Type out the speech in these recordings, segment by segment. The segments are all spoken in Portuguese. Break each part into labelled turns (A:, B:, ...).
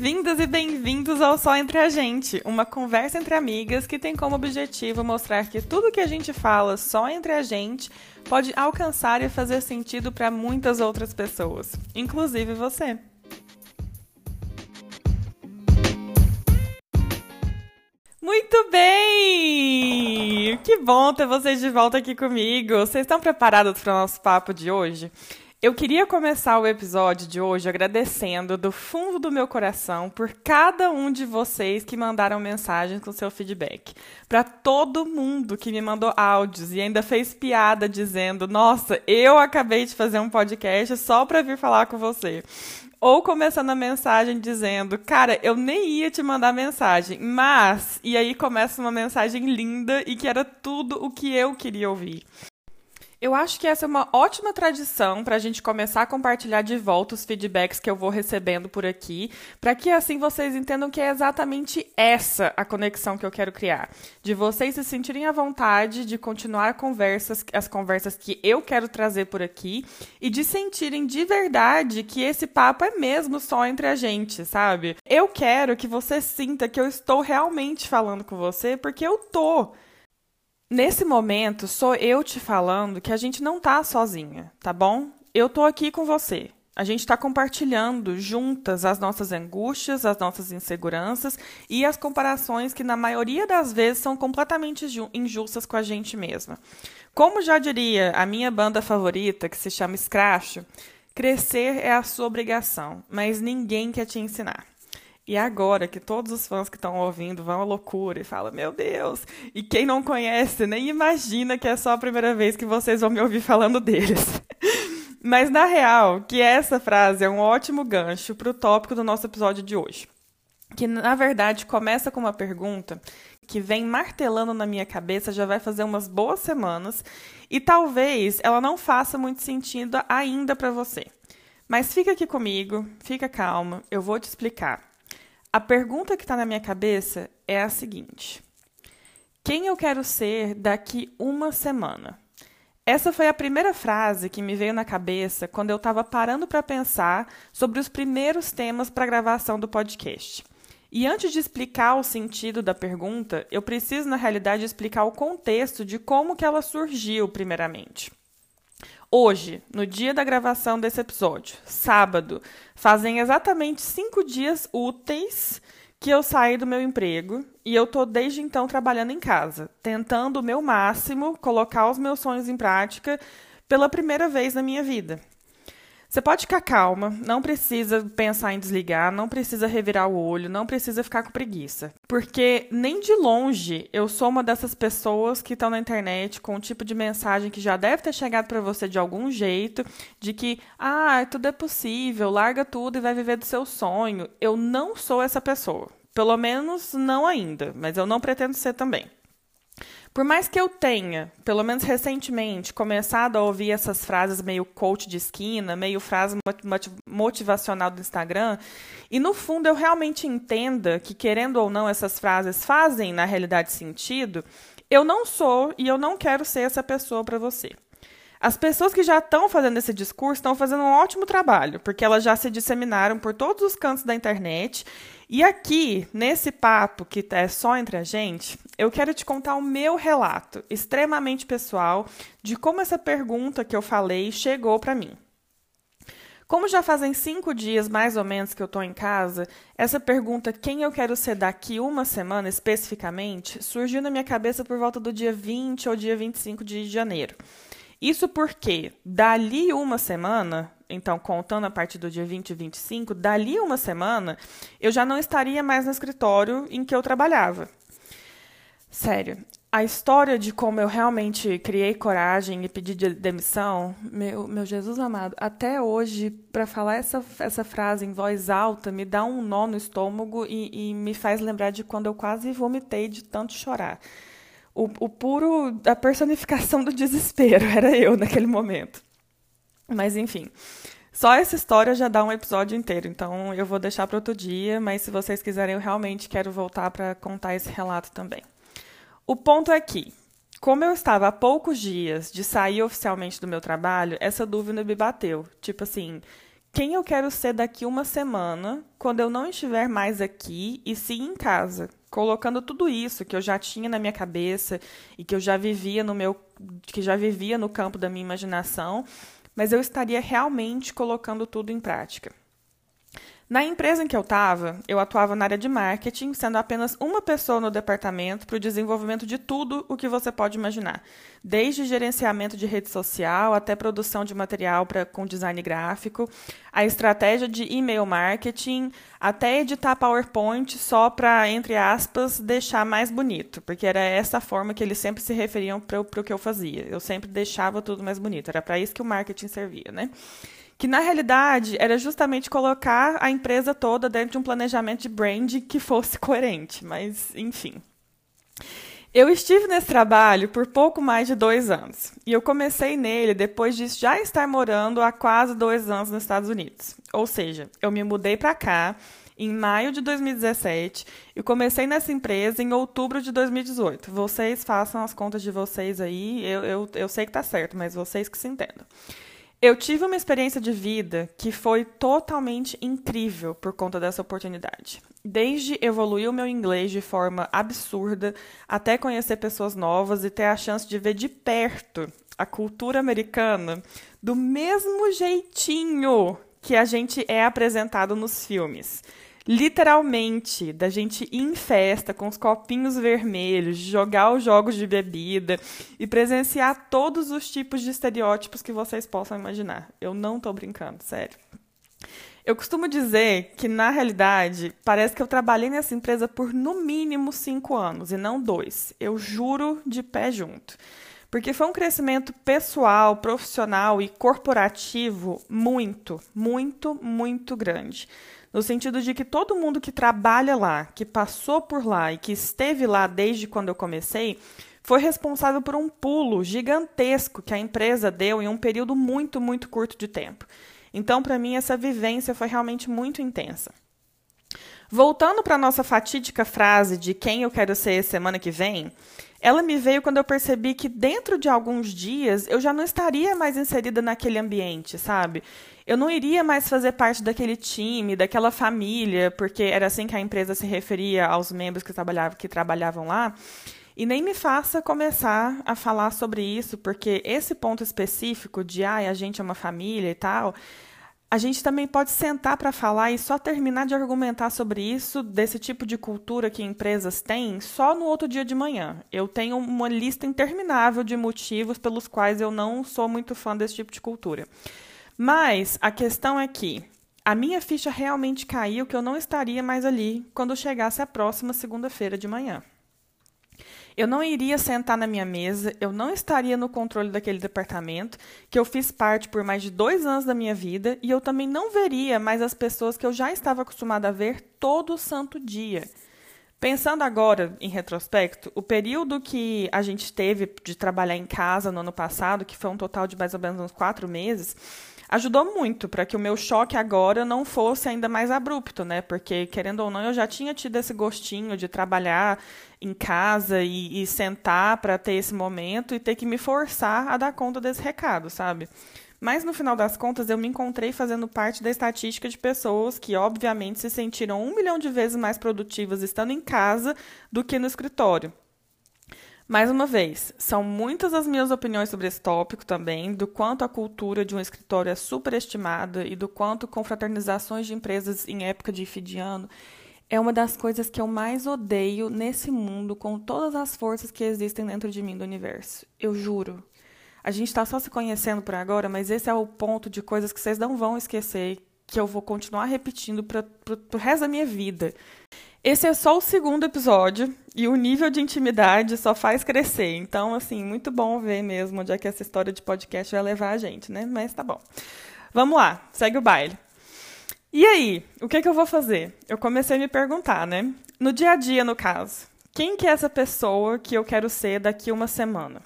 A: Bem-vindas e bem-vindos ao Só Entre a Gente, uma conversa entre amigas que tem como objetivo mostrar que tudo que a gente fala só entre a gente pode alcançar e fazer sentido para muitas outras pessoas, inclusive você. Muito bem! Que bom ter vocês de volta aqui comigo. Vocês estão preparados para o nosso papo de hoje? Eu queria começar o episódio de hoje agradecendo do fundo do meu coração por cada um de vocês que mandaram mensagens com seu feedback. Para todo mundo que me mandou áudios e ainda fez piada dizendo: "Nossa, eu acabei de fazer um podcast só para vir falar com você". Ou começando a mensagem dizendo: "Cara, eu nem ia te mandar mensagem, mas" e aí começa uma mensagem linda e que era tudo o que eu queria ouvir. Eu acho que essa é uma ótima tradição para a gente começar a compartilhar de volta os feedbacks que eu vou recebendo por aqui, para que assim vocês entendam que é exatamente essa a conexão que eu quero criar. De vocês se sentirem à vontade de continuar conversas, as conversas que eu quero trazer por aqui, e de sentirem de verdade que esse papo é mesmo só entre a gente, sabe? Eu quero que você sinta que eu estou realmente falando com você, porque eu tô. Nesse momento, sou eu te falando que a gente não tá sozinha, tá bom? Eu tô aqui com você. A gente está compartilhando juntas as nossas angústias, as nossas inseguranças e as comparações que, na maioria das vezes, são completamente injustas com a gente mesma. Como já diria a minha banda favorita, que se chama Scratch, crescer é a sua obrigação, mas ninguém quer te ensinar. E agora que todos os fãs que estão ouvindo vão à loucura e falam, meu Deus, e quem não conhece nem imagina que é só a primeira vez que vocês vão me ouvir falando deles. Mas na real, que essa frase é um ótimo gancho para o tópico do nosso episódio de hoje. Que na verdade começa com uma pergunta que vem martelando na minha cabeça já vai fazer umas boas semanas e talvez ela não faça muito sentido ainda para você. Mas fica aqui comigo, fica calma, eu vou te explicar. A pergunta que está na minha cabeça é a seguinte: Quem eu quero ser daqui uma semana? Essa foi a primeira frase que me veio na cabeça quando eu estava parando para pensar sobre os primeiros temas para a gravação do podcast. E antes de explicar o sentido da pergunta, eu preciso, na realidade, explicar o contexto de como que ela surgiu, primeiramente. Hoje, no dia da gravação desse episódio, sábado, fazem exatamente cinco dias úteis que eu saí do meu emprego e eu tô desde então trabalhando em casa, tentando o meu máximo colocar os meus sonhos em prática pela primeira vez na minha vida. Você pode ficar calma, não precisa pensar em desligar, não precisa revirar o olho, não precisa ficar com preguiça. Porque nem de longe eu sou uma dessas pessoas que estão na internet com um tipo de mensagem que já deve ter chegado para você de algum jeito, de que, ah, tudo é possível, larga tudo e vai viver do seu sonho. Eu não sou essa pessoa. Pelo menos não ainda, mas eu não pretendo ser também. Por mais que eu tenha, pelo menos recentemente, começado a ouvir essas frases meio coach de esquina, meio frase motivacional do Instagram, e no fundo eu realmente entenda que, querendo ou não, essas frases fazem na realidade sentido, eu não sou e eu não quero ser essa pessoa para você. As pessoas que já estão fazendo esse discurso estão fazendo um ótimo trabalho, porque elas já se disseminaram por todos os cantos da internet e aqui, nesse papo que é só entre a gente, eu quero te contar o meu relato, extremamente pessoal, de como essa pergunta que eu falei chegou para mim. Como já fazem cinco dias mais ou menos que eu estou em casa, essa pergunta, quem eu quero ser daqui uma semana especificamente, surgiu na minha cabeça por volta do dia 20 ou dia 25 de janeiro. Isso porque, dali uma semana, então contando a partir do dia 20 e 25, dali uma semana, eu já não estaria mais no escritório em que eu trabalhava. Sério, a história de como eu realmente criei coragem e pedi de demissão, meu, meu Jesus amado, até hoje, para falar essa, essa frase em voz alta, me dá um nó no estômago e, e me faz lembrar de quando eu quase vomitei de tanto chorar. O, o puro, a personificação do desespero era eu naquele momento. Mas enfim, só essa história já dá um episódio inteiro, então eu vou deixar para outro dia, mas se vocês quiserem, eu realmente quero voltar para contar esse relato também. O ponto é que, como eu estava há poucos dias de sair oficialmente do meu trabalho, essa dúvida me bateu. Tipo assim, quem eu quero ser daqui uma semana, quando eu não estiver mais aqui e sim em casa, colocando tudo isso que eu já tinha na minha cabeça e que eu já vivia no meu que já vivia no campo da minha imaginação, mas eu estaria realmente colocando tudo em prática. Na empresa em que eu estava, eu atuava na área de marketing, sendo apenas uma pessoa no departamento para o desenvolvimento de tudo o que você pode imaginar, desde gerenciamento de rede social até produção de material pra, com design gráfico, a estratégia de e-mail marketing, até editar PowerPoint só para, entre aspas, deixar mais bonito, porque era essa forma que eles sempre se referiam para o que eu fazia. Eu sempre deixava tudo mais bonito, era para isso que o marketing servia, né? Que na realidade era justamente colocar a empresa toda dentro de um planejamento de brand que fosse coerente, mas enfim. Eu estive nesse trabalho por pouco mais de dois anos e eu comecei nele depois de já estar morando há quase dois anos nos Estados Unidos. Ou seja, eu me mudei para cá em maio de 2017 e comecei nessa empresa em outubro de 2018. Vocês façam as contas de vocês aí, eu, eu, eu sei que está certo, mas vocês que se entendam. Eu tive uma experiência de vida que foi totalmente incrível por conta dessa oportunidade. Desde evoluir o meu inglês de forma absurda, até conhecer pessoas novas e ter a chance de ver de perto a cultura americana do mesmo jeitinho que a gente é apresentado nos filmes literalmente, da gente ir em festa com os copinhos vermelhos, jogar os jogos de bebida e presenciar todos os tipos de estereótipos que vocês possam imaginar. Eu não estou brincando, sério. Eu costumo dizer que, na realidade, parece que eu trabalhei nessa empresa por no mínimo cinco anos e não dois. Eu juro de pé junto. Porque foi um crescimento pessoal, profissional e corporativo muito, muito, muito grande no sentido de que todo mundo que trabalha lá, que passou por lá e que esteve lá desde quando eu comecei, foi responsável por um pulo gigantesco que a empresa deu em um período muito, muito curto de tempo. Então, para mim, essa vivência foi realmente muito intensa. Voltando para a nossa fatídica frase de quem eu quero ser semana que vem, ela me veio quando eu percebi que dentro de alguns dias eu já não estaria mais inserida naquele ambiente, sabe? Eu não iria mais fazer parte daquele time, daquela família, porque era assim que a empresa se referia aos membros que trabalhavam, que trabalhavam lá. E nem me faça começar a falar sobre isso, porque esse ponto específico de ah, a gente é uma família e tal, a gente também pode sentar para falar e só terminar de argumentar sobre isso, desse tipo de cultura que empresas têm, só no outro dia de manhã. Eu tenho uma lista interminável de motivos pelos quais eu não sou muito fã desse tipo de cultura. Mas a questão é que a minha ficha realmente caiu que eu não estaria mais ali quando chegasse a próxima segunda-feira de manhã. Eu não iria sentar na minha mesa, eu não estaria no controle daquele departamento, que eu fiz parte por mais de dois anos da minha vida, e eu também não veria mais as pessoas que eu já estava acostumada a ver todo santo dia. Pensando agora em retrospecto, o período que a gente teve de trabalhar em casa no ano passado, que foi um total de mais ou menos uns quatro meses, ajudou muito para que o meu choque agora não fosse ainda mais abrupto, né? Porque, querendo ou não, eu já tinha tido esse gostinho de trabalhar em casa e, e sentar para ter esse momento e ter que me forçar a dar conta desse recado, sabe? Mas no final das contas, eu me encontrei fazendo parte da estatística de pessoas que, obviamente, se sentiram um milhão de vezes mais produtivas estando em casa do que no escritório. Mais uma vez, são muitas as minhas opiniões sobre esse tópico também, do quanto a cultura de um escritório é superestimada e do quanto confraternizações de empresas em época de fim de ano é uma das coisas que eu mais odeio nesse mundo, com todas as forças que existem dentro de mim do universo. Eu juro. A gente está só se conhecendo por agora, mas esse é o ponto de coisas que vocês não vão esquecer, que eu vou continuar repetindo para o resto da minha vida. Esse é só o segundo episódio e o nível de intimidade só faz crescer. Então, assim, muito bom ver mesmo onde é que essa história de podcast vai levar a gente, né? Mas tá bom. Vamos lá, segue o baile. E aí, o que, é que eu vou fazer? Eu comecei a me perguntar, né? No dia a dia, no caso, quem que é essa pessoa que eu quero ser daqui uma semana?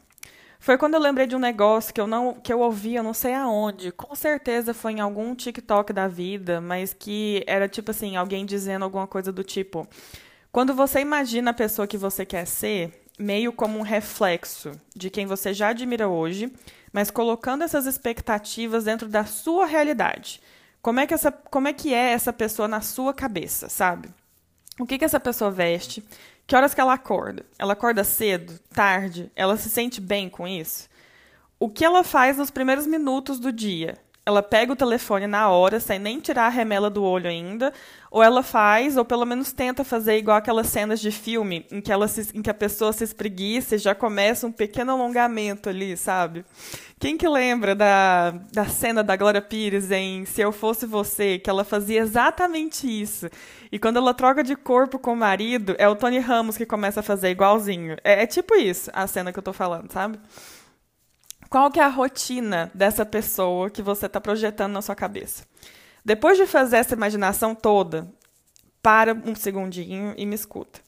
A: Foi quando eu lembrei de um negócio que eu não que eu ouvi, eu não sei aonde. Com certeza foi em algum TikTok da vida, mas que era tipo assim, alguém dizendo alguma coisa do tipo: quando você imagina a pessoa que você quer ser, meio como um reflexo de quem você já admira hoje, mas colocando essas expectativas dentro da sua realidade. Como é que, essa, como é, que é essa pessoa na sua cabeça, sabe? O que, que essa pessoa veste? Que horas que ela acorda? Ela acorda cedo, tarde? Ela se sente bem com isso? O que ela faz nos primeiros minutos do dia? Ela pega o telefone na hora, sem nem tirar a remela do olho ainda, ou ela faz, ou pelo menos tenta fazer igual aquelas cenas de filme em que, ela se, em que a pessoa se espreguiça e já começa um pequeno alongamento ali, sabe? Quem que lembra da, da cena da Glória Pires em Se Eu Fosse Você, que ela fazia exatamente isso? E quando ela troca de corpo com o marido, é o Tony Ramos que começa a fazer igualzinho. É, é tipo isso, a cena que eu tô falando, sabe? Qual que é a rotina dessa pessoa que você está projetando na sua cabeça? Depois de fazer essa imaginação toda, para um segundinho e me escuta.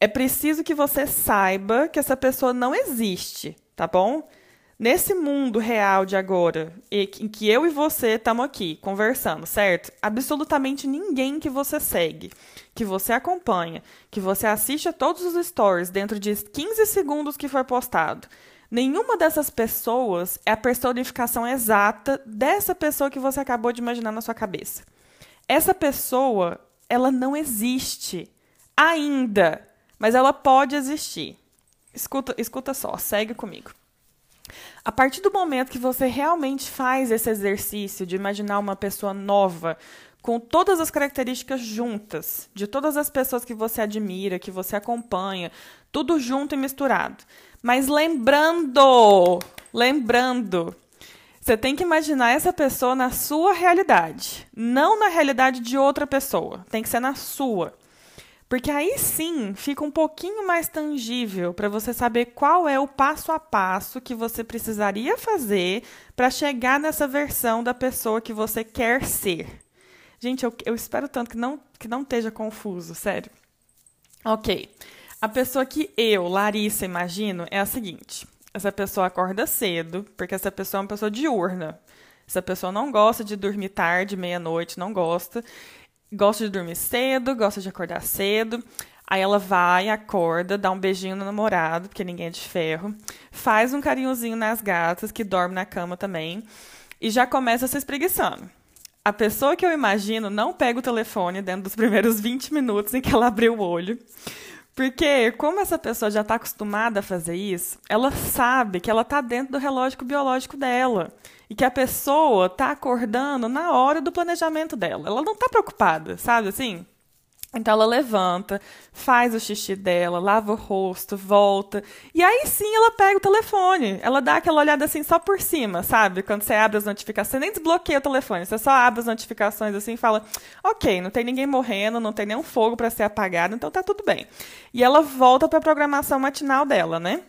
A: É preciso que você saiba que essa pessoa não existe, tá bom? Nesse mundo real de agora, em que eu e você estamos aqui conversando, certo? Absolutamente ninguém que você segue, que você acompanha, que você assiste a todos os stories dentro de 15 segundos que foi postado, Nenhuma dessas pessoas é a personificação exata dessa pessoa que você acabou de imaginar na sua cabeça. Essa pessoa, ela não existe ainda, mas ela pode existir. Escuta, escuta só, segue comigo. A partir do momento que você realmente faz esse exercício de imaginar uma pessoa nova, com todas as características juntas, de todas as pessoas que você admira, que você acompanha, tudo junto e misturado. Mas lembrando, lembrando, você tem que imaginar essa pessoa na sua realidade, não na realidade de outra pessoa. Tem que ser na sua. Porque aí sim fica um pouquinho mais tangível para você saber qual é o passo a passo que você precisaria fazer para chegar nessa versão da pessoa que você quer ser. Gente, eu, eu espero tanto que não, que não esteja confuso, sério. Ok. A pessoa que eu, Larissa, imagino é a seguinte: essa pessoa acorda cedo, porque essa pessoa é uma pessoa diurna. Essa pessoa não gosta de dormir tarde, meia-noite, não gosta. Gosta de dormir cedo, gosta de acordar cedo. Aí ela vai, acorda, dá um beijinho no namorado, porque ninguém é de ferro. Faz um carinhozinho nas gatas, que dorme na cama também. E já começa se espreguiçando. A pessoa que eu imagino não pega o telefone dentro dos primeiros 20 minutos em que ela abriu o olho. Porque, como essa pessoa já está acostumada a fazer isso, ela sabe que ela está dentro do relógio biológico dela. E que a pessoa está acordando na hora do planejamento dela. Ela não está preocupada, sabe assim? Então ela levanta, faz o xixi dela, lava o rosto, volta. E aí sim ela pega o telefone. Ela dá aquela olhada assim só por cima, sabe? Quando você abre as notificações, você nem desbloqueia o telefone, você só abre as notificações assim e fala: ok, não tem ninguém morrendo, não tem nenhum fogo para ser apagado, então tá tudo bem. E ela volta para a programação matinal dela, né?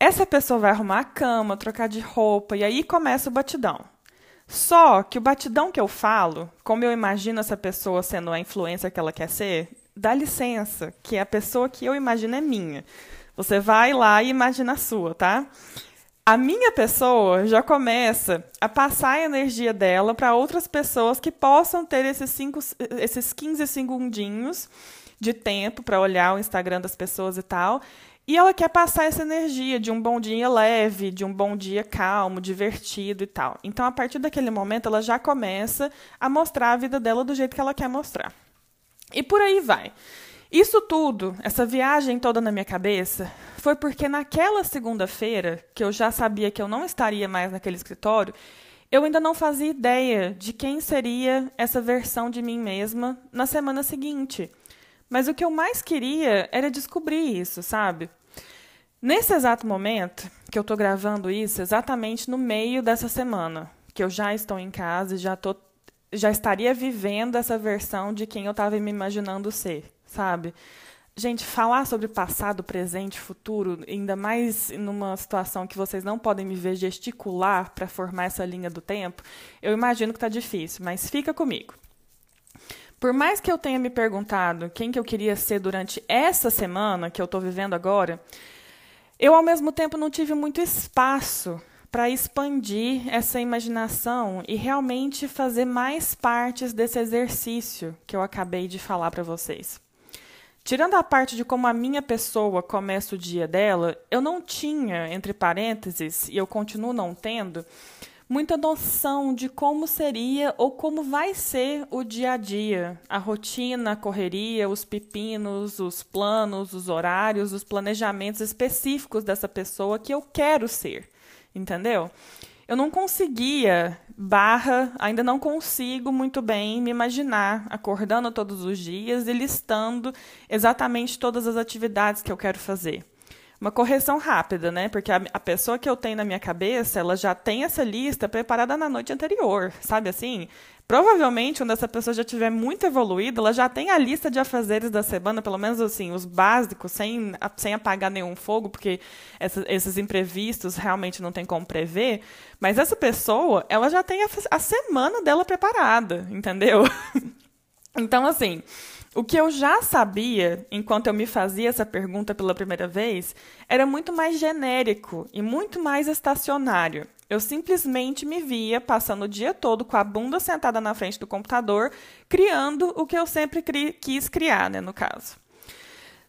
A: Essa pessoa vai arrumar a cama, trocar de roupa, e aí começa o batidão. Só que o batidão que eu falo, como eu imagino essa pessoa sendo a influência que ela quer ser, dá licença, que a pessoa que eu imagino é minha. Você vai lá e imagina a sua, tá? A minha pessoa já começa a passar a energia dela para outras pessoas que possam ter esses, cinco, esses 15 segundinhos de tempo para olhar o Instagram das pessoas e tal. E ela quer passar essa energia de um bom dia leve, de um bom dia calmo, divertido e tal. Então, a partir daquele momento, ela já começa a mostrar a vida dela do jeito que ela quer mostrar. E por aí vai. Isso tudo, essa viagem toda na minha cabeça, foi porque naquela segunda-feira, que eu já sabia que eu não estaria mais naquele escritório, eu ainda não fazia ideia de quem seria essa versão de mim mesma na semana seguinte. Mas o que eu mais queria era descobrir isso, sabe? Nesse exato momento que eu estou gravando isso, exatamente no meio dessa semana, que eu já estou em casa e já, tô, já estaria vivendo essa versão de quem eu estava me imaginando ser, sabe? Gente, falar sobre passado, presente, futuro, ainda mais numa situação que vocês não podem me ver gesticular para formar essa linha do tempo, eu imagino que está difícil, mas fica comigo. Por mais que eu tenha me perguntado quem que eu queria ser durante essa semana que eu estou vivendo agora, eu, ao mesmo tempo, não tive muito espaço para expandir essa imaginação e realmente fazer mais partes desse exercício que eu acabei de falar para vocês. Tirando a parte de como a minha pessoa começa o dia dela, eu não tinha, entre parênteses, e eu continuo não tendo, muita noção de como seria ou como vai ser o dia a dia, a rotina, a correria, os pepinos, os planos, os horários, os planejamentos específicos dessa pessoa que eu quero ser, entendeu? Eu não conseguia, barra, ainda não consigo muito bem me imaginar acordando todos os dias e listando exatamente todas as atividades que eu quero fazer uma correção rápida, né? Porque a, a, pessoa que eu tenho na minha cabeça, ela já tem essa lista preparada na noite anterior, sabe assim? Provavelmente, quando essa pessoa já tiver muito evoluída, ela já tem a lista de afazeres da semana, pelo menos assim, os básicos, sem, sem apagar nenhum fogo, porque essa, esses imprevistos realmente não tem como prever. Mas essa pessoa, ela já tem a, a semana dela preparada, entendeu? então, assim. O que eu já sabia, enquanto eu me fazia essa pergunta pela primeira vez, era muito mais genérico e muito mais estacionário. Eu simplesmente me via passando o dia todo com a bunda sentada na frente do computador, criando o que eu sempre cri quis criar, né, no caso.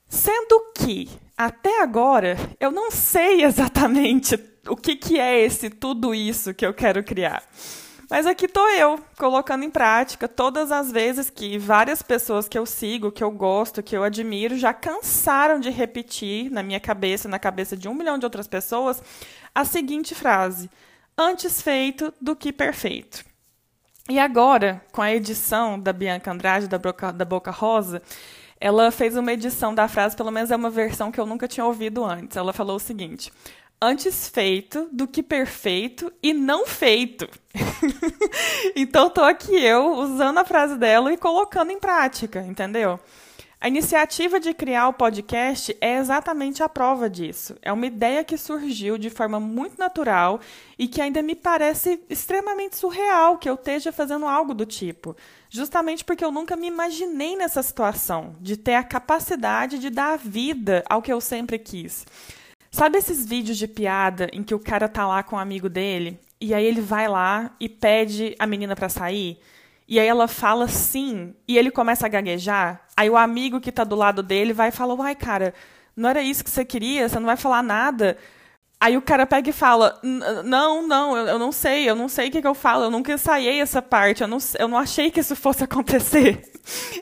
A: Sendo que, até agora, eu não sei exatamente o que, que é esse tudo isso que eu quero criar. Mas aqui tô eu, colocando em prática todas as vezes que várias pessoas que eu sigo, que eu gosto, que eu admiro, já cansaram de repetir na minha cabeça, na cabeça de um milhão de outras pessoas, a seguinte frase: antes feito do que perfeito. E agora, com a edição da Bianca Andrade, da Boca, da Boca Rosa, ela fez uma edição da frase, pelo menos é uma versão que eu nunca tinha ouvido antes. Ela falou o seguinte: antes feito do que perfeito e não feito. então tô aqui eu usando a frase dela e colocando em prática, entendeu? A iniciativa de criar o podcast é exatamente a prova disso. É uma ideia que surgiu de forma muito natural e que ainda me parece extremamente surreal que eu esteja fazendo algo do tipo. Justamente porque eu nunca me imaginei nessa situação, de ter a capacidade de dar vida ao que eu sempre quis. Sabe esses vídeos de piada em que o cara tá lá com um amigo dele e aí ele vai lá e pede a menina para sair? E aí ela fala sim, e ele começa a gaguejar. Aí o amigo que tá do lado dele vai e fala: "Uai, cara, não era isso que você queria? Você não vai falar nada?" Aí o cara pega e fala: Não, não, eu, eu não sei, eu não sei o que, que eu falo, eu nunca ensaiei essa parte, eu não, eu não achei que isso fosse acontecer.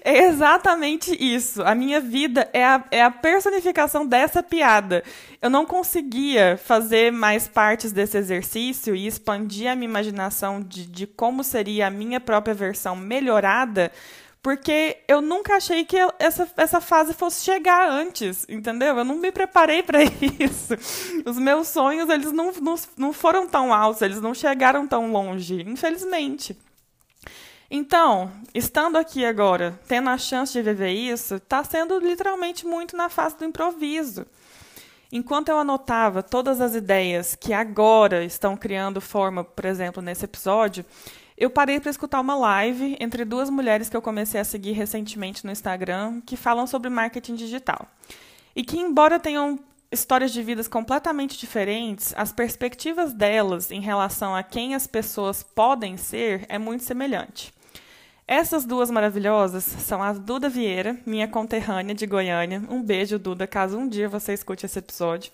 A: É exatamente isso. A minha vida é a, é a personificação dessa piada. Eu não conseguia fazer mais partes desse exercício e expandir a minha imaginação de, de como seria a minha própria versão melhorada porque eu nunca achei que essa, essa fase fosse chegar antes, entendeu? Eu não me preparei para isso. Os meus sonhos, eles não, não, não foram tão altos, eles não chegaram tão longe, infelizmente. Então, estando aqui agora, tendo a chance de viver isso, está sendo literalmente muito na fase do improviso. Enquanto eu anotava todas as ideias que agora estão criando forma, por exemplo, nesse episódio, eu parei para escutar uma live entre duas mulheres que eu comecei a seguir recentemente no Instagram, que falam sobre marketing digital. E que, embora tenham histórias de vidas completamente diferentes, as perspectivas delas em relação a quem as pessoas podem ser é muito semelhante. Essas duas maravilhosas são a Duda Vieira, minha conterrânea de Goiânia. Um beijo, Duda, caso um dia você escute esse episódio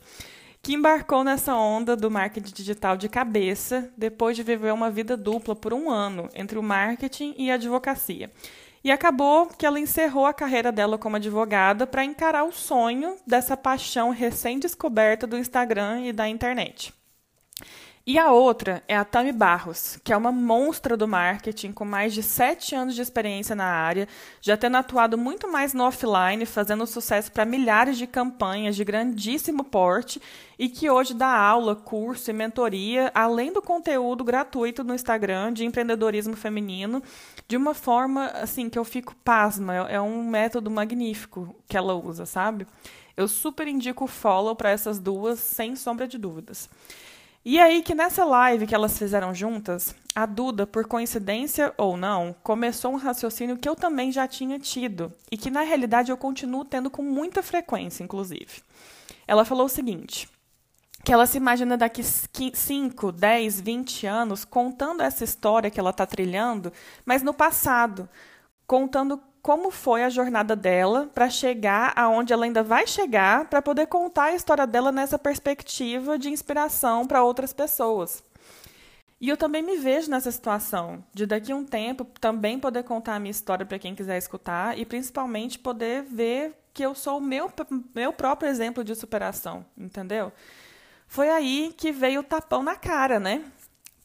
A: que embarcou nessa onda do marketing digital de cabeça depois de viver uma vida dupla por um ano entre o marketing e a advocacia. E acabou que ela encerrou a carreira dela como advogada para encarar o sonho dessa paixão recém-descoberta do Instagram e da internet. E a outra é a Tami Barros, que é uma monstra do marketing com mais de sete anos de experiência na área, já tendo atuado muito mais no offline, fazendo sucesso para milhares de campanhas de grandíssimo porte e que hoje dá aula, curso e mentoria, além do conteúdo gratuito no Instagram de empreendedorismo feminino, de uma forma assim que eu fico pasma. É um método magnífico que ela usa, sabe? Eu super indico o follow para essas duas, sem sombra de dúvidas. E aí que nessa live que elas fizeram juntas, a Duda, por coincidência ou não, começou um raciocínio que eu também já tinha tido e que na realidade eu continuo tendo com muita frequência, inclusive. Ela falou o seguinte: que ela se imagina daqui 5, 10, 20 anos contando essa história que ela está trilhando, mas no passado, contando como foi a jornada dela para chegar aonde ela ainda vai chegar, para poder contar a história dela nessa perspectiva de inspiração para outras pessoas. E eu também me vejo nessa situação, de daqui a um tempo também poder contar a minha história para quem quiser escutar e principalmente poder ver que eu sou o meu, meu próprio exemplo de superação, entendeu? Foi aí que veio o tapão na cara, né?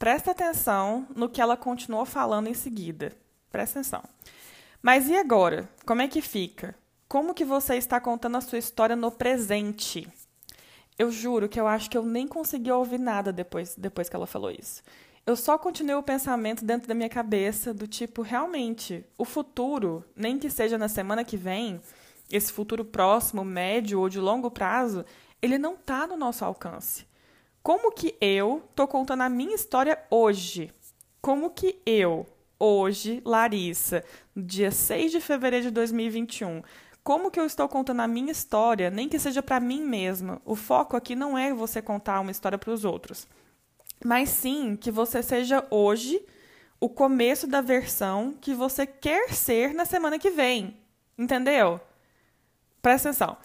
A: Presta atenção no que ela continuou falando em seguida. Presta atenção. Mas e agora? Como é que fica? Como que você está contando a sua história no presente? Eu juro que eu acho que eu nem consegui ouvir nada depois, depois que ela falou isso. Eu só continuei o pensamento dentro da minha cabeça do tipo, realmente, o futuro, nem que seja na semana que vem, esse futuro próximo, médio ou de longo prazo, ele não está no nosso alcance. Como que eu tô contando a minha história hoje? Como que eu, hoje, Larissa, dia 6 de fevereiro de 2021, como que eu estou contando a minha história, nem que seja para mim mesma. O foco aqui não é você contar uma história para os outros, mas sim que você seja hoje o começo da versão que você quer ser na semana que vem. Entendeu? Presta atenção.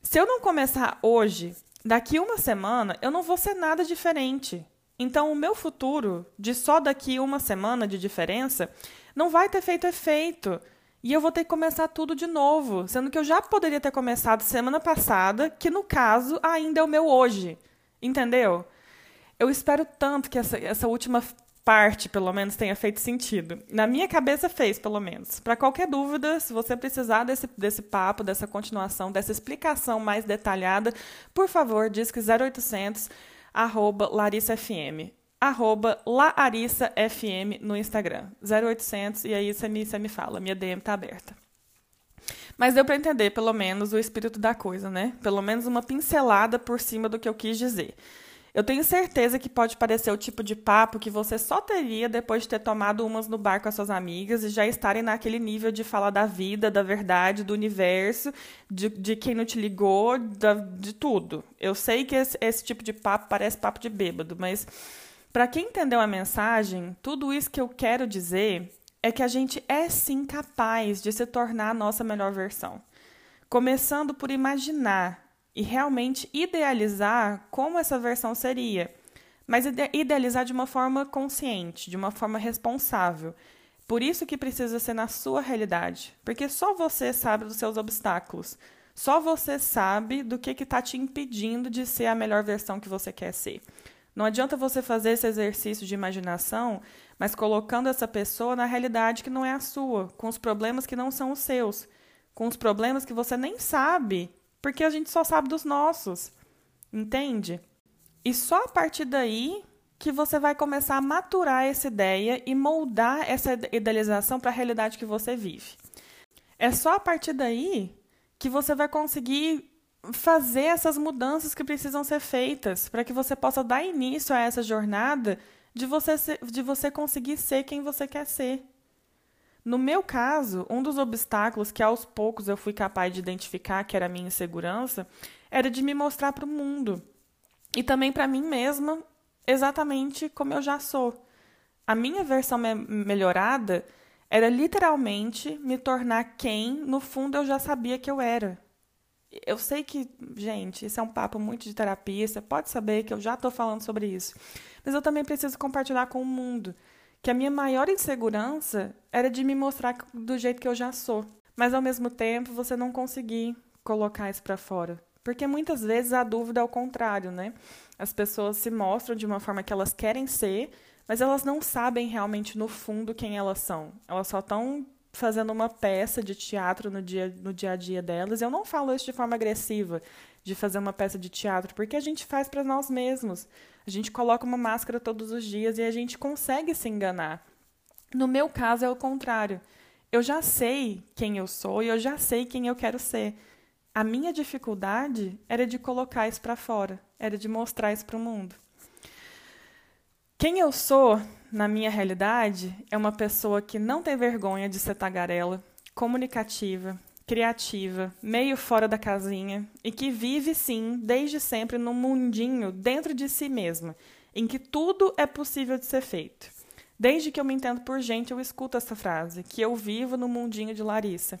A: Se eu não começar hoje, daqui uma semana eu não vou ser nada diferente. Então, o meu futuro, de só daqui uma semana de diferença, não vai ter feito efeito. E eu vou ter que começar tudo de novo, sendo que eu já poderia ter começado semana passada, que no caso ainda é o meu hoje. Entendeu? Eu espero tanto que essa, essa última parte, pelo menos, tenha feito sentido. Na minha cabeça fez, pelo menos. Para qualquer dúvida, se você precisar desse, desse papo, dessa continuação, dessa explicação mais detalhada, por favor, diz que 0800 arroba Larissa FM arroba laarissafm no Instagram. 0800, e aí você me, você me fala, minha DM tá aberta. Mas deu para entender, pelo menos, o espírito da coisa, né? Pelo menos uma pincelada por cima do que eu quis dizer. Eu tenho certeza que pode parecer o tipo de papo que você só teria depois de ter tomado umas no bar com as suas amigas e já estarem naquele nível de falar da vida, da verdade, do universo, de, de quem não te ligou, da, de tudo. Eu sei que esse, esse tipo de papo parece papo de bêbado, mas para quem entendeu a mensagem, tudo isso que eu quero dizer é que a gente é sim capaz de se tornar a nossa melhor versão. Começando por imaginar e realmente idealizar como essa versão seria, mas idealizar de uma forma consciente, de uma forma responsável. Por isso que precisa ser na sua realidade, porque só você sabe dos seus obstáculos. Só você sabe do que está te impedindo de ser a melhor versão que você quer ser. Não adianta você fazer esse exercício de imaginação, mas colocando essa pessoa na realidade que não é a sua, com os problemas que não são os seus, com os problemas que você nem sabe, porque a gente só sabe dos nossos. Entende? E só a partir daí que você vai começar a maturar essa ideia e moldar essa idealização para a realidade que você vive. É só a partir daí que você vai conseguir fazer essas mudanças que precisam ser feitas para que você possa dar início a essa jornada de você, de você conseguir ser quem você quer ser. No meu caso, um dos obstáculos que aos poucos eu fui capaz de identificar que era a minha insegurança era de me mostrar para o mundo e também para mim mesma exatamente como eu já sou. A minha versão me melhorada era literalmente me tornar quem, no fundo, eu já sabia que eu era. Eu sei que, gente, isso é um papo muito de terapia, você pode saber que eu já estou falando sobre isso. Mas eu também preciso compartilhar com o mundo que a minha maior insegurança era de me mostrar do jeito que eu já sou. Mas ao mesmo tempo, você não conseguir colocar isso para fora. Porque muitas vezes a dúvida é o contrário, né? As pessoas se mostram de uma forma que elas querem ser, mas elas não sabem realmente no fundo quem elas são. Elas só estão fazendo uma peça de teatro no dia, no dia a dia delas. Eu não falo isso de forma agressiva, de fazer uma peça de teatro, porque a gente faz para nós mesmos. A gente coloca uma máscara todos os dias e a gente consegue se enganar. No meu caso é o contrário. Eu já sei quem eu sou e eu já sei quem eu quero ser. A minha dificuldade era de colocar isso para fora, era de mostrar isso para o mundo. Quem eu sou, na minha realidade, é uma pessoa que não tem vergonha de ser tagarela, comunicativa, criativa, meio fora da casinha e que vive, sim, desde sempre num mundinho dentro de si mesma, em que tudo é possível de ser feito. Desde que eu me entendo por gente, eu escuto essa frase, que eu vivo no mundinho de Larissa.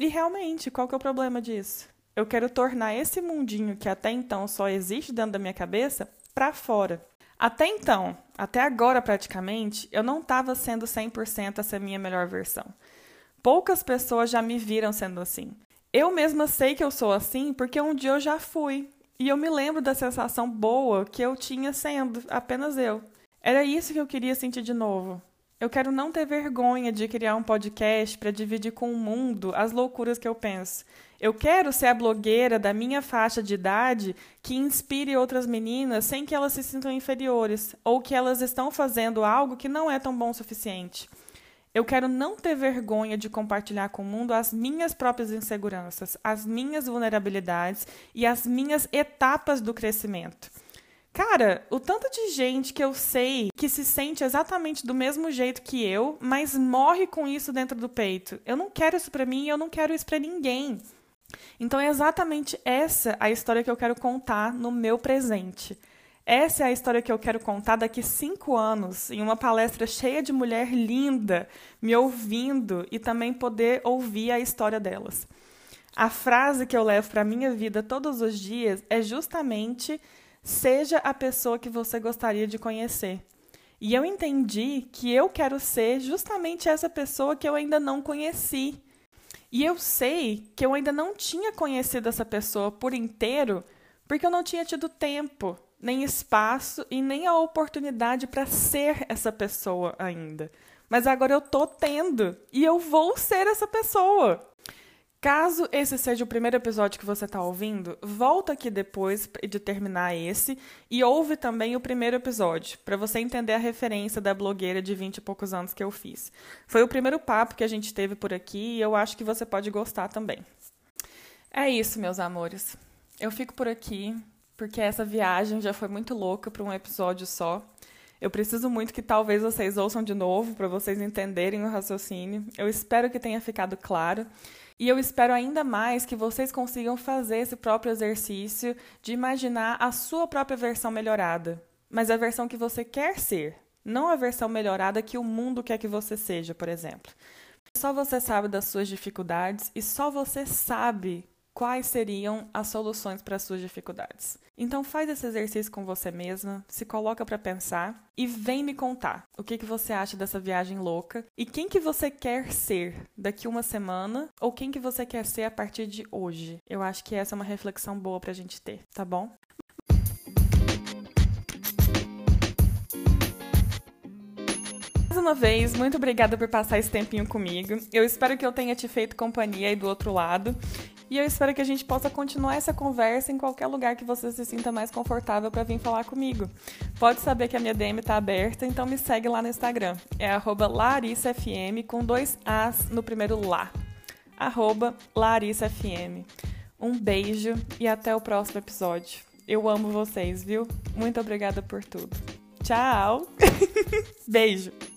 A: E realmente, qual que é o problema disso? Eu quero tornar esse mundinho que até então só existe dentro da minha cabeça para fora. Até então, até agora praticamente, eu não estava sendo 100% essa minha melhor versão. Poucas pessoas já me viram sendo assim. Eu mesma sei que eu sou assim porque um dia eu já fui. E eu me lembro da sensação boa que eu tinha sendo apenas eu. Era isso que eu queria sentir de novo. Eu quero não ter vergonha de criar um podcast para dividir com o mundo as loucuras que eu penso. Eu quero ser a blogueira da minha faixa de idade que inspire outras meninas sem que elas se sintam inferiores ou que elas estão fazendo algo que não é tão bom o suficiente. Eu quero não ter vergonha de compartilhar com o mundo as minhas próprias inseguranças, as minhas vulnerabilidades e as minhas etapas do crescimento. Cara, o tanto de gente que eu sei que se sente exatamente do mesmo jeito que eu, mas morre com isso dentro do peito. Eu não quero isso para mim e eu não quero isso para ninguém. Então é exatamente essa a história que eu quero contar no meu presente. Essa é a história que eu quero contar daqui cinco anos, em uma palestra cheia de mulher linda, me ouvindo e também poder ouvir a história delas. A frase que eu levo para a minha vida todos os dias é justamente: seja a pessoa que você gostaria de conhecer. E eu entendi que eu quero ser justamente essa pessoa que eu ainda não conheci. E eu sei que eu ainda não tinha conhecido essa pessoa por inteiro porque eu não tinha tido tempo nem espaço e nem a oportunidade para ser essa pessoa ainda. Mas agora eu tô tendo e eu vou ser essa pessoa. Caso esse seja o primeiro episódio que você está ouvindo, volta aqui depois de terminar esse e ouve também o primeiro episódio, para você entender a referência da blogueira de 20 e poucos anos que eu fiz. Foi o primeiro papo que a gente teve por aqui e eu acho que você pode gostar também. É isso, meus amores. Eu fico por aqui porque essa viagem já foi muito louca para um episódio só. Eu preciso muito que talvez vocês ouçam de novo para vocês entenderem o raciocínio. Eu espero que tenha ficado claro. E eu espero ainda mais que vocês consigam fazer esse próprio exercício de imaginar a sua própria versão melhorada, mas a versão que você quer ser, não a versão melhorada que o mundo quer que você seja, por exemplo. Só você sabe das suas dificuldades e só você sabe quais seriam as soluções para as suas dificuldades. Então faz esse exercício com você mesma, se coloca para pensar e vem me contar o que, que você acha dessa viagem louca e quem que você quer ser daqui uma semana ou quem que você quer ser a partir de hoje. Eu acho que essa é uma reflexão boa para a gente ter, tá bom? Uma vez, muito obrigada por passar esse tempinho comigo. Eu espero que eu tenha te feito companhia aí do outro lado. E eu espero que a gente possa continuar essa conversa em qualquer lugar que você se sinta mais confortável para vir falar comigo. Pode saber que a minha DM está aberta, então me segue lá no Instagram. É LarissaFM com dois As no primeiro lá. LarissaFM. Um beijo e até o próximo episódio. Eu amo vocês, viu? Muito obrigada por tudo. Tchau! beijo!